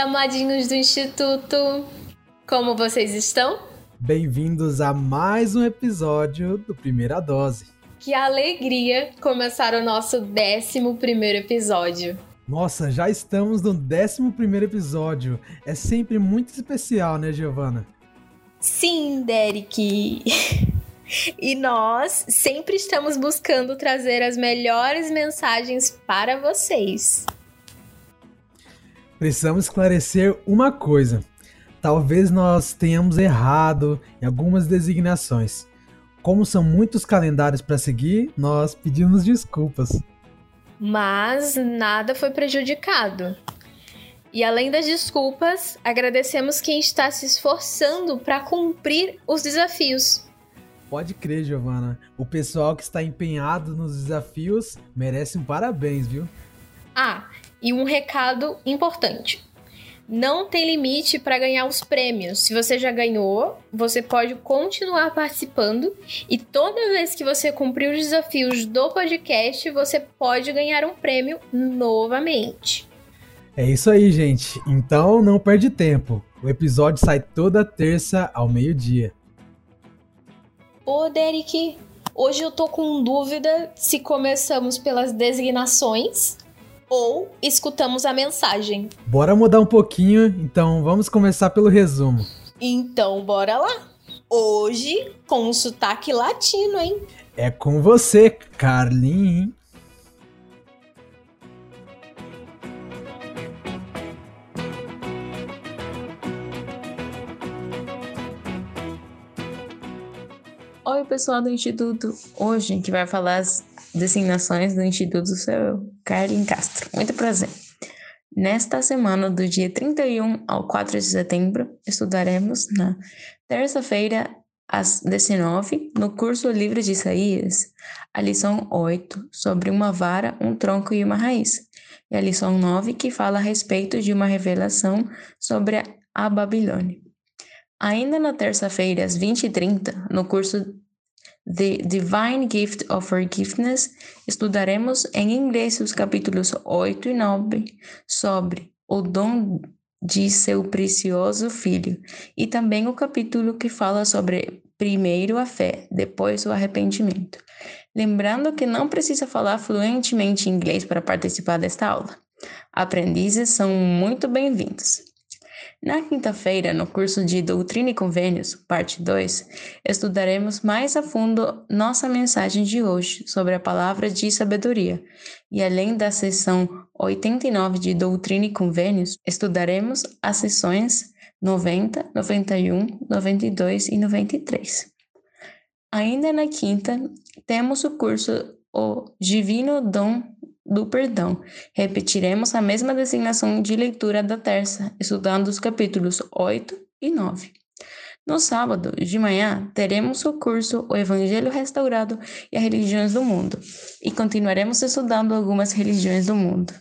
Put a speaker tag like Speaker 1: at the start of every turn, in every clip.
Speaker 1: amadinhos do Instituto! Como vocês estão?
Speaker 2: Bem-vindos a mais um episódio do Primeira Dose.
Speaker 1: Que alegria começar o nosso 11 primeiro episódio.
Speaker 2: Nossa, já estamos no 11 primeiro episódio. É sempre muito especial, né, Giovana?
Speaker 1: Sim, Derek. e nós sempre estamos buscando trazer as melhores mensagens para vocês.
Speaker 2: Precisamos esclarecer uma coisa. Talvez nós tenhamos errado em algumas designações. Como são muitos calendários para seguir, nós pedimos desculpas.
Speaker 1: Mas nada foi prejudicado. E além das desculpas, agradecemos quem está se esforçando para cumprir os desafios.
Speaker 2: Pode crer, Giovana. O pessoal que está empenhado nos desafios merece um parabéns, viu?
Speaker 1: Ah, e um recado importante. Não tem limite para ganhar os prêmios. Se você já ganhou, você pode continuar participando e toda vez que você cumprir os desafios do podcast, você pode ganhar um prêmio novamente.
Speaker 2: É isso aí, gente. Então não perde tempo. O episódio sai toda terça ao meio-dia.
Speaker 1: Ô, Derek, hoje eu tô com dúvida se começamos pelas designações ou escutamos a mensagem.
Speaker 2: Bora mudar um pouquinho, então vamos começar pelo resumo.
Speaker 1: Então, bora lá. Hoje com um sotaque latino, hein?
Speaker 2: É com você, Carlinhos.
Speaker 3: Oi, pessoal do Instituto. Hoje a gente vai falar as designações do Instituto seu Carlin Castro. Muito prazer. Nesta semana, do dia 31 ao 4 de setembro, estudaremos na terça-feira, às 19, no curso Livro de Isaías, a lição 8, sobre uma vara, um tronco e uma raiz, e a lição 9, que fala a respeito de uma revelação sobre a Babilônia. Ainda na terça-feira, às 20h30, no curso The Divine Gift of Forgiveness, estudaremos em inglês os capítulos 8 e 9 sobre o dom de seu precioso filho e também o capítulo que fala sobre primeiro a fé, depois o arrependimento. Lembrando que não precisa falar fluentemente inglês para participar desta aula. Aprendizes são muito bem-vindos. Na quinta-feira, no curso de Doutrina e Convênios, parte 2, estudaremos mais a fundo nossa mensagem de hoje sobre a palavra de sabedoria. E além da sessão 89 de Doutrina e Convênios, estudaremos as sessões 90, 91, 92 e 93. Ainda na quinta, temos o curso O Divino Dom do perdão. Repetiremos a mesma designação de leitura da terça, estudando os capítulos 8 e 9. No sábado de manhã, teremos o curso O Evangelho Restaurado e as Religiões do Mundo, e continuaremos estudando algumas religiões do mundo.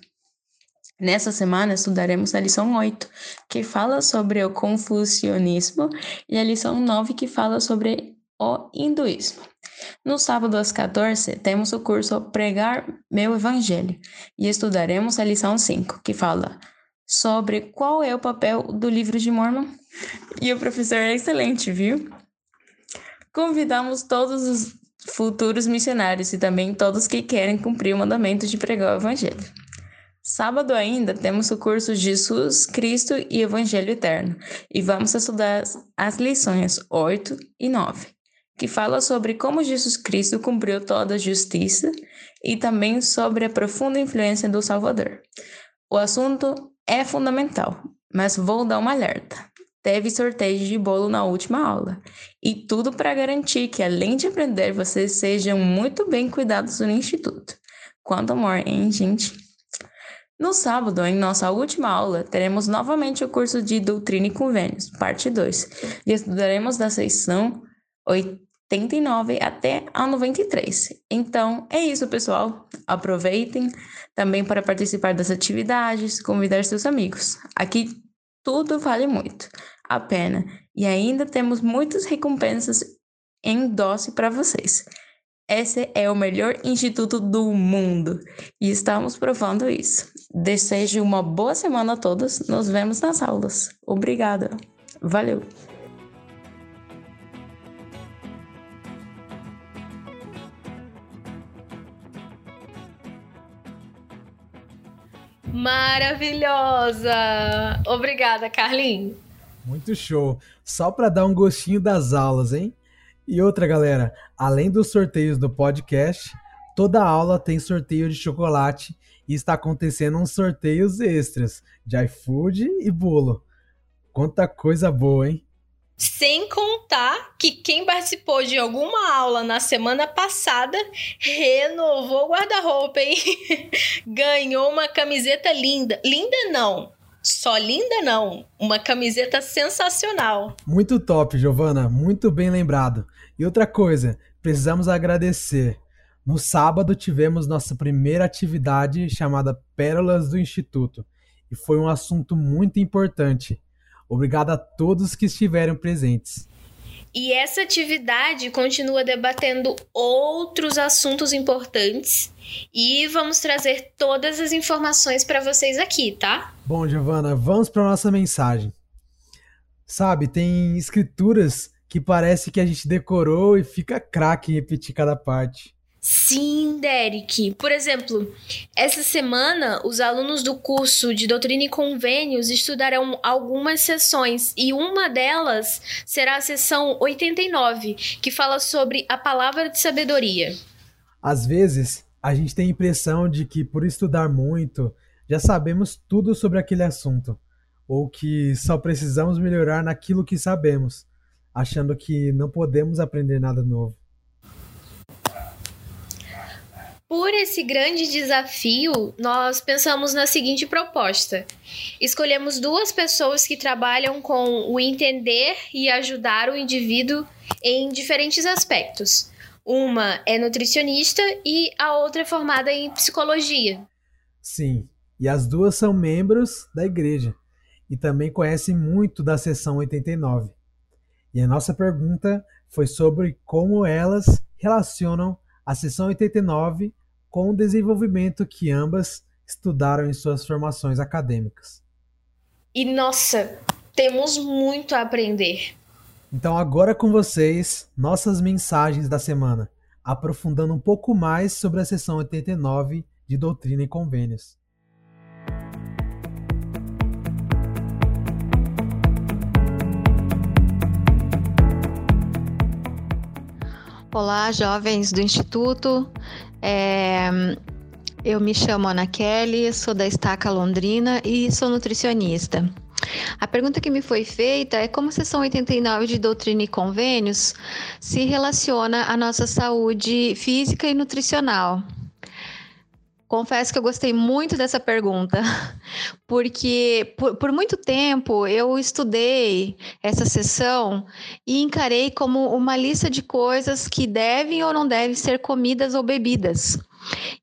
Speaker 3: Nessa semana, estudaremos a lição 8, que fala sobre o confucionismo, e a lição 9, que fala sobre o hinduísmo. No sábado às 14, temos o curso Pregar Meu Evangelho e estudaremos a lição 5, que fala sobre qual é o papel do livro de Mormon. E o professor é excelente, viu? Convidamos todos os futuros missionários e também todos que querem cumprir o mandamento de pregar o Evangelho. Sábado ainda temos o curso Jesus, Cristo e Evangelho Eterno e vamos estudar as lições 8 e 9 que fala sobre como Jesus Cristo cumpriu toda a justiça e também sobre a profunda influência do Salvador. O assunto é fundamental, mas vou dar uma alerta. Teve sorteio de bolo na última aula. E tudo para garantir que, além de aprender, vocês sejam muito bem cuidados no Instituto. Quanto amor, hein, gente? No sábado, em nossa última aula, teremos novamente o curso de Doutrina e Convênios, parte 2, e estudaremos da seção 89 até a 93. Então, é isso, pessoal. Aproveitem também para participar das atividades, convidar seus amigos. Aqui tudo vale muito a pena e ainda temos muitas recompensas em doce para vocês. esse é o melhor instituto do mundo e estamos provando isso. Desejo uma boa semana a todos. Nos vemos nas aulas. Obrigada. Valeu.
Speaker 1: Maravilhosa! Obrigada, Carlinhos.
Speaker 2: Muito show. Só para dar um gostinho das aulas, hein? E outra, galera, além dos sorteios do podcast, toda aula tem sorteio de chocolate e está acontecendo uns sorteios extras de iFood e bolo. Quanta coisa boa, hein?
Speaker 1: Sem contar que quem participou de alguma aula na semana passada renovou o guarda-roupa, hein? Ganhou uma camiseta linda. Linda não, só linda não, uma camiseta sensacional.
Speaker 2: Muito top, Giovana, muito bem lembrado. E outra coisa, precisamos agradecer. No sábado tivemos nossa primeira atividade chamada Pérolas do Instituto, e foi um assunto muito importante. Obrigado a todos que estiveram presentes.
Speaker 1: E essa atividade continua debatendo outros assuntos importantes e vamos trazer todas as informações para vocês aqui, tá?
Speaker 2: Bom, Giovana, vamos para nossa mensagem. Sabe, tem escrituras que parece que a gente decorou e fica craque em repetir cada parte.
Speaker 1: Sim, Derek. Por exemplo, essa semana os alunos do curso de Doutrina e Convênios estudarão algumas sessões e uma delas será a sessão 89, que fala sobre a palavra de sabedoria.
Speaker 2: Às vezes, a gente tem a impressão de que por estudar muito, já sabemos tudo sobre aquele assunto, ou que só precisamos melhorar naquilo que sabemos, achando que não podemos aprender nada novo.
Speaker 1: Por esse grande desafio, nós pensamos na seguinte proposta: escolhemos duas pessoas que trabalham com o entender e ajudar o indivíduo em diferentes aspectos. Uma é nutricionista e a outra é formada em psicologia.
Speaker 2: Sim, e as duas são membros da igreja e também conhecem muito da seção 89. E a nossa pergunta foi sobre como elas relacionam a seção 89 com o desenvolvimento que ambas estudaram em suas formações acadêmicas.
Speaker 1: E nossa, temos muito a aprender.
Speaker 2: Então, agora com vocês, nossas mensagens da semana, aprofundando um pouco mais sobre a seção 89 de Doutrina e Convênios.
Speaker 4: Olá, jovens do Instituto. É, eu me chamo Ana Kelly, sou da Estaca Londrina e sou nutricionista. A pergunta que me foi feita é como a seção 89 de doutrina e convênios se relaciona à nossa saúde física e nutricional. Confesso que eu gostei muito dessa pergunta, porque por, por, muito tempo eu estudei essa sessão e encarei como uma lista de coisas que devem ou não devem ser comidas ou bebidas.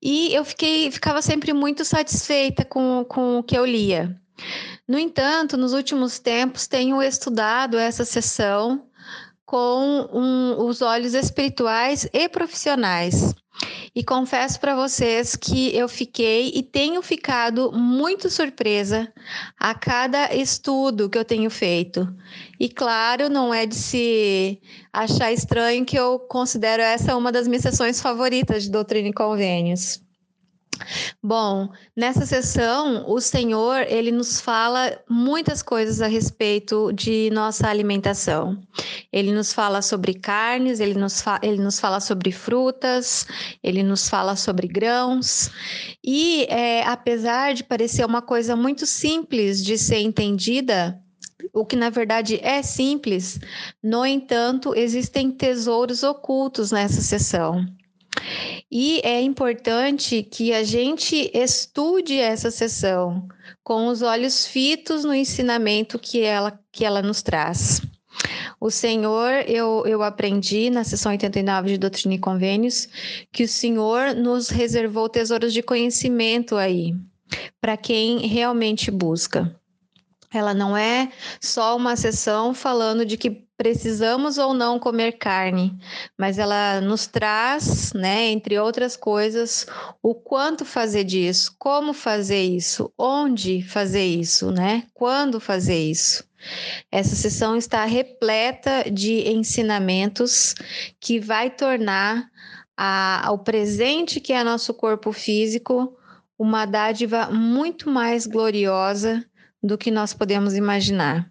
Speaker 4: E eu fiquei, ficava sempre muito satisfeita com, com o que eu lia. No entanto, nos últimos tempos tenho estudado essa sessão com um, os olhos espirituais e profissionais. E confesso para vocês que eu fiquei e tenho ficado muito surpresa a cada estudo que eu tenho feito. E claro, não é de se achar estranho que eu considero essa uma das minhas sessões favoritas de Doutrina e Convênios. Bom, nessa sessão, o Senhor, ele nos fala muitas coisas a respeito de nossa alimentação. Ele nos fala sobre carnes, ele nos, ele nos fala sobre frutas, ele nos fala sobre grãos. E é, apesar de parecer uma coisa muito simples de ser entendida, o que na verdade é simples, no entanto, existem tesouros ocultos nessa sessão. E é importante que a gente estude essa sessão com os olhos fitos no ensinamento que ela, que ela nos traz. O Senhor, eu, eu aprendi na sessão 89 de Doutrina e Convênios, que o Senhor nos reservou tesouros de conhecimento aí, para quem realmente busca. Ela não é só uma sessão falando de que precisamos ou não comer carne, mas ela nos traz, né, entre outras coisas, o quanto fazer disso, como fazer isso, onde fazer isso, né? Quando fazer isso. Essa sessão está repleta de ensinamentos que vai tornar a, o presente que é nosso corpo físico uma dádiva muito mais gloriosa do que nós podemos imaginar.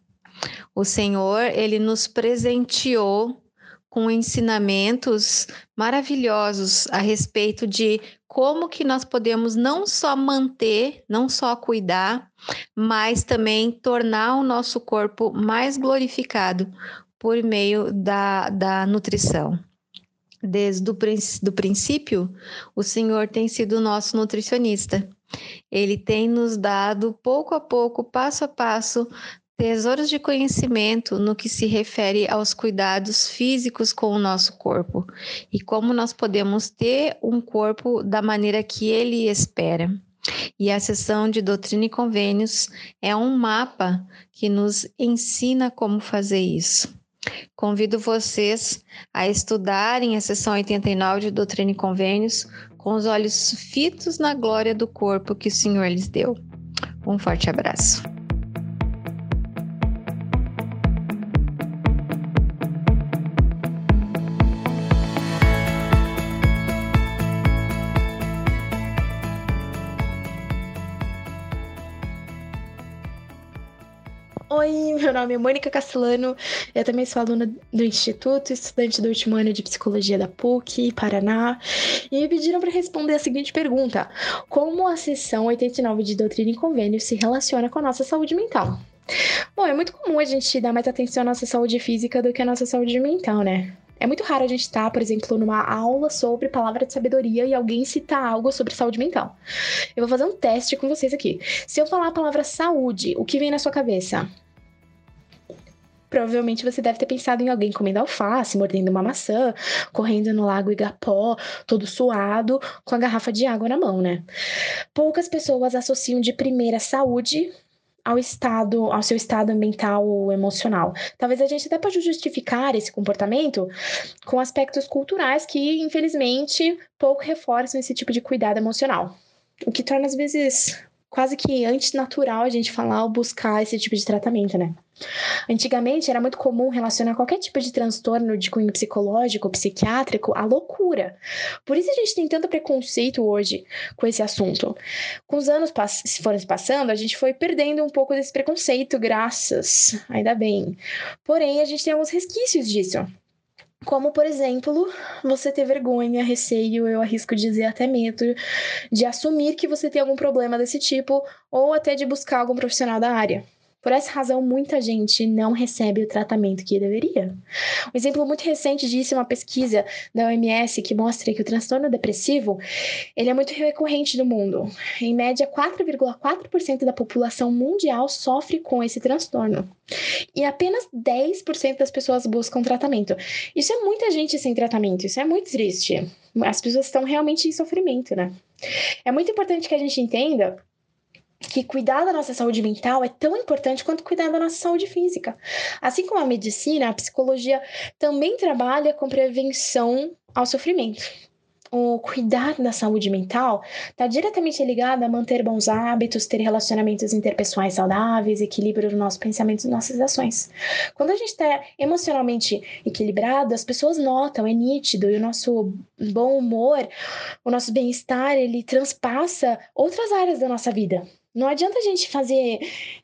Speaker 4: O Senhor, ele nos presenteou com ensinamentos maravilhosos a respeito de como que nós podemos não só manter, não só cuidar, mas também tornar o nosso corpo mais glorificado por meio da, da nutrição. Desde o do princípio, o Senhor tem sido nosso nutricionista. Ele tem nos dado pouco a pouco, passo a passo, tesouros de conhecimento no que se refere aos cuidados físicos com o nosso corpo e como nós podemos ter um corpo da maneira que ele espera. E a sessão de Doutrina e Convênios é um mapa que nos ensina como fazer isso. Convido vocês a estudarem a sessão 89 de Doutrina e Convênios com os olhos fitos na glória do corpo que o Senhor lhes deu. Um forte abraço.
Speaker 5: Nome é Mônica Castellano, eu também sou aluna do Instituto, estudante do último ano de Psicologia da PUC, Paraná, e me pediram para responder a seguinte pergunta: Como a seção 89 de Doutrina e Convênio se relaciona com a nossa saúde mental? Bom, é muito comum a gente dar mais atenção à nossa saúde física do que à nossa saúde mental, né? É muito raro a gente estar, por exemplo, numa aula sobre palavra de sabedoria e alguém citar algo sobre saúde mental. Eu vou fazer um teste com vocês aqui. Se eu falar a palavra saúde, o que vem na sua cabeça? Provavelmente você deve ter pensado em alguém comendo alface, mordendo uma maçã, correndo no lago Igapó, todo suado, com a garrafa de água na mão, né? Poucas pessoas associam de primeira saúde ao estado, ao seu estado mental ou emocional. Talvez a gente até pode justificar esse comportamento com aspectos culturais que, infelizmente, pouco reforçam esse tipo de cuidado emocional. O que torna, às vezes, quase que antinatural a gente falar ou buscar esse tipo de tratamento, né? Antigamente era muito comum relacionar qualquer tipo de transtorno de cunho psicológico ou psiquiátrico à loucura. Por isso a gente tem tanto preconceito hoje com esse assunto. Com os anos se foram passando, a gente foi perdendo um pouco desse preconceito, graças, ainda bem. Porém, a gente tem alguns resquícios disso. Como, por exemplo, você ter vergonha, receio, eu arrisco dizer até medo, de assumir que você tem algum problema desse tipo ou até de buscar algum profissional da área. Por essa razão, muita gente não recebe o tratamento que deveria. Um exemplo muito recente disso é uma pesquisa da OMS que mostra que o transtorno depressivo ele é muito recorrente no mundo. Em média, 4,4% da população mundial sofre com esse transtorno. E apenas 10% das pessoas buscam tratamento. Isso é muita gente sem tratamento, isso é muito triste. As pessoas estão realmente em sofrimento, né? É muito importante que a gente entenda que cuidar da nossa saúde mental é tão importante quanto cuidar da nossa saúde física. Assim como a medicina, a psicologia também trabalha com prevenção ao sofrimento. O cuidar da saúde mental está diretamente ligado a manter bons hábitos, ter relacionamentos interpessoais saudáveis, equilíbrio no nosso pensamento e nossas ações. Quando a gente está emocionalmente equilibrado, as pessoas notam, é nítido, e o nosso bom humor, o nosso bem-estar, ele transpassa outras áreas da nossa vida. Não adianta a gente fazer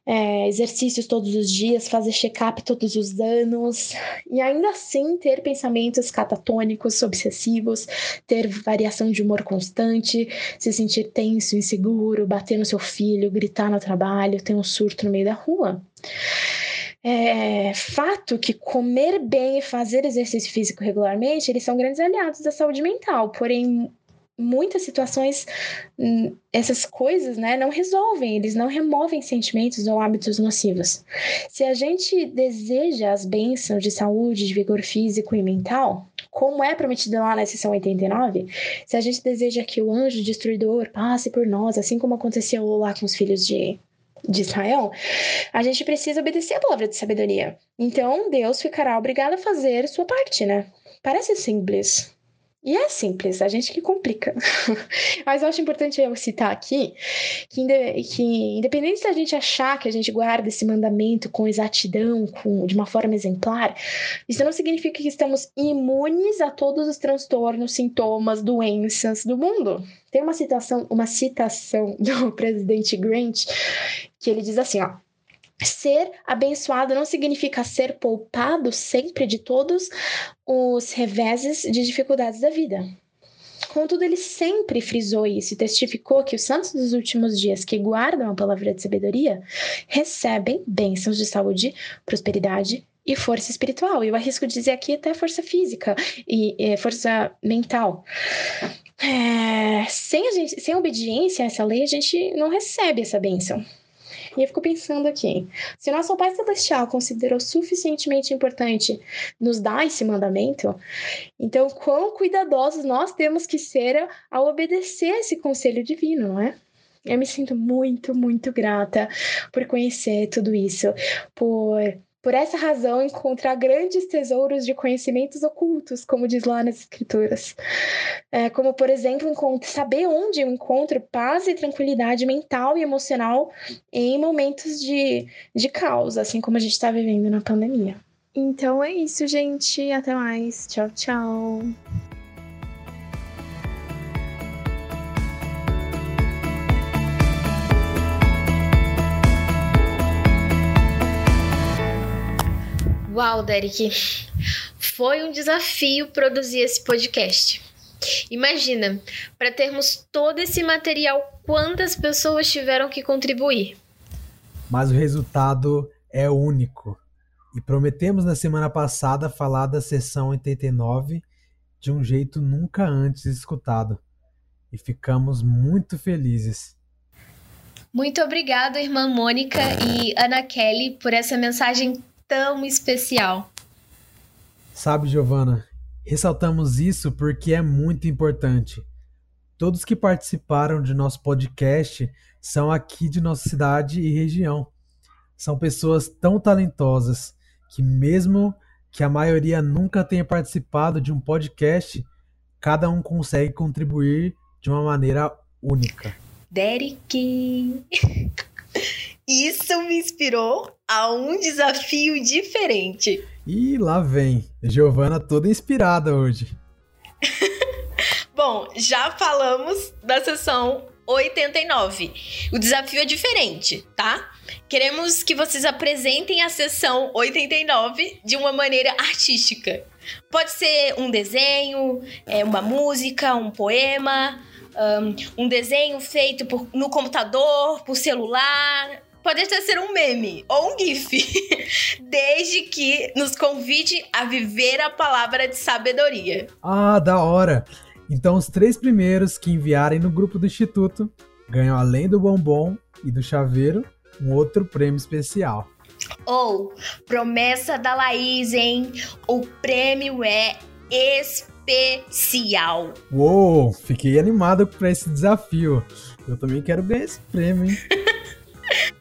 Speaker 5: é, exercícios todos os dias, fazer check-up todos os anos e ainda assim ter pensamentos catatônicos, obsessivos, ter variação de humor constante, se sentir tenso, inseguro, bater no seu filho, gritar no trabalho, ter um surto no meio da rua. É fato que comer bem e fazer exercício físico regularmente, eles são grandes aliados da saúde mental, porém muitas situações, hum, essas coisas, né, não resolvem, eles não removem sentimentos ou hábitos nocivos. Se a gente deseja as bênçãos de saúde, de vigor físico e mental, como é prometido lá na seção 89, se a gente deseja que o anjo destruidor passe por nós, assim como aconteceu lá com os filhos de de Israel, a gente precisa obedecer a palavra de sabedoria. Então, Deus ficará obrigado a fazer sua parte, né? Parece simples, e é simples, a gente que complica. Mas eu acho importante eu citar aqui que, que, independente da gente achar que a gente guarda esse mandamento com exatidão, com, de uma forma exemplar, isso não significa que estamos imunes a todos os transtornos, sintomas, doenças do mundo. Tem uma citação, uma citação do presidente Grant que ele diz assim, ó. Ser abençoado não significa ser poupado sempre de todos os reveses de dificuldades da vida. Contudo, ele sempre frisou isso e testificou que os santos dos últimos dias que guardam a palavra de sabedoria recebem bênçãos de saúde, prosperidade e força espiritual. Eu arrisco dizer aqui até força física e, e força mental. É, sem, a gente, sem obediência a essa lei, a gente não recebe essa bênção. E eu fico pensando aqui: se nosso Pai Celestial considerou suficientemente importante nos dar esse mandamento, então quão cuidadosos nós temos que ser ao obedecer esse conselho divino, não é? Eu me sinto muito, muito grata por conhecer tudo isso, por por essa razão, encontrar grandes tesouros de conhecimentos ocultos, como diz lá nas escrituras. É, como, por exemplo, saber onde eu encontro paz e tranquilidade mental e emocional em momentos de, de caos, assim como a gente está vivendo na pandemia. Então é isso, gente. Até mais. Tchau, tchau.
Speaker 1: Uau, Derek, foi um desafio produzir esse podcast. Imagina, para termos todo esse material, quantas pessoas tiveram que contribuir.
Speaker 2: Mas o resultado é único. E prometemos na semana passada falar da sessão 89 de um jeito nunca antes escutado. E ficamos muito felizes.
Speaker 1: Muito obrigada, irmã Mônica e Ana Kelly, por essa mensagem tão especial.
Speaker 2: Sabe, Giovana, ressaltamos isso porque é muito importante. Todos que participaram de nosso podcast são aqui de nossa cidade e região. São pessoas tão talentosas que, mesmo que a maioria nunca tenha participado de um podcast, cada um consegue contribuir de uma maneira única.
Speaker 1: Derek! Isso me inspirou a um desafio diferente.
Speaker 2: E lá vem, Giovana toda inspirada hoje.
Speaker 1: Bom, já falamos da sessão 89. O desafio é diferente, tá? Queremos que vocês apresentem a sessão 89 de uma maneira artística. Pode ser um desenho, é, uma música, um poema, um, desenho feito no computador, por celular, Pode até ser um meme ou um GIF, desde que nos convide a viver a palavra de sabedoria.
Speaker 2: Ah, da hora! Então, os três primeiros que enviarem no grupo do Instituto ganham, além do bombom e do chaveiro, um outro prêmio especial.
Speaker 1: Ou, promessa da Laís, hein? O prêmio é especial.
Speaker 2: Uou, fiquei animado para esse desafio. Eu também quero ganhar esse prêmio, hein?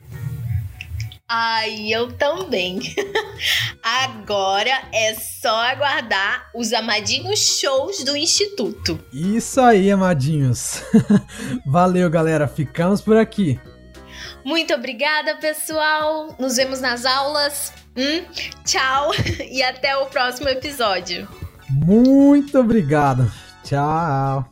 Speaker 1: Ai, eu também. Agora é só aguardar os amadinhos shows do Instituto.
Speaker 2: Isso aí, amadinhos. Valeu, galera. Ficamos por aqui.
Speaker 1: Muito obrigada, pessoal. Nos vemos nas aulas. Hum, tchau e até o próximo episódio.
Speaker 2: Muito obrigado. Tchau.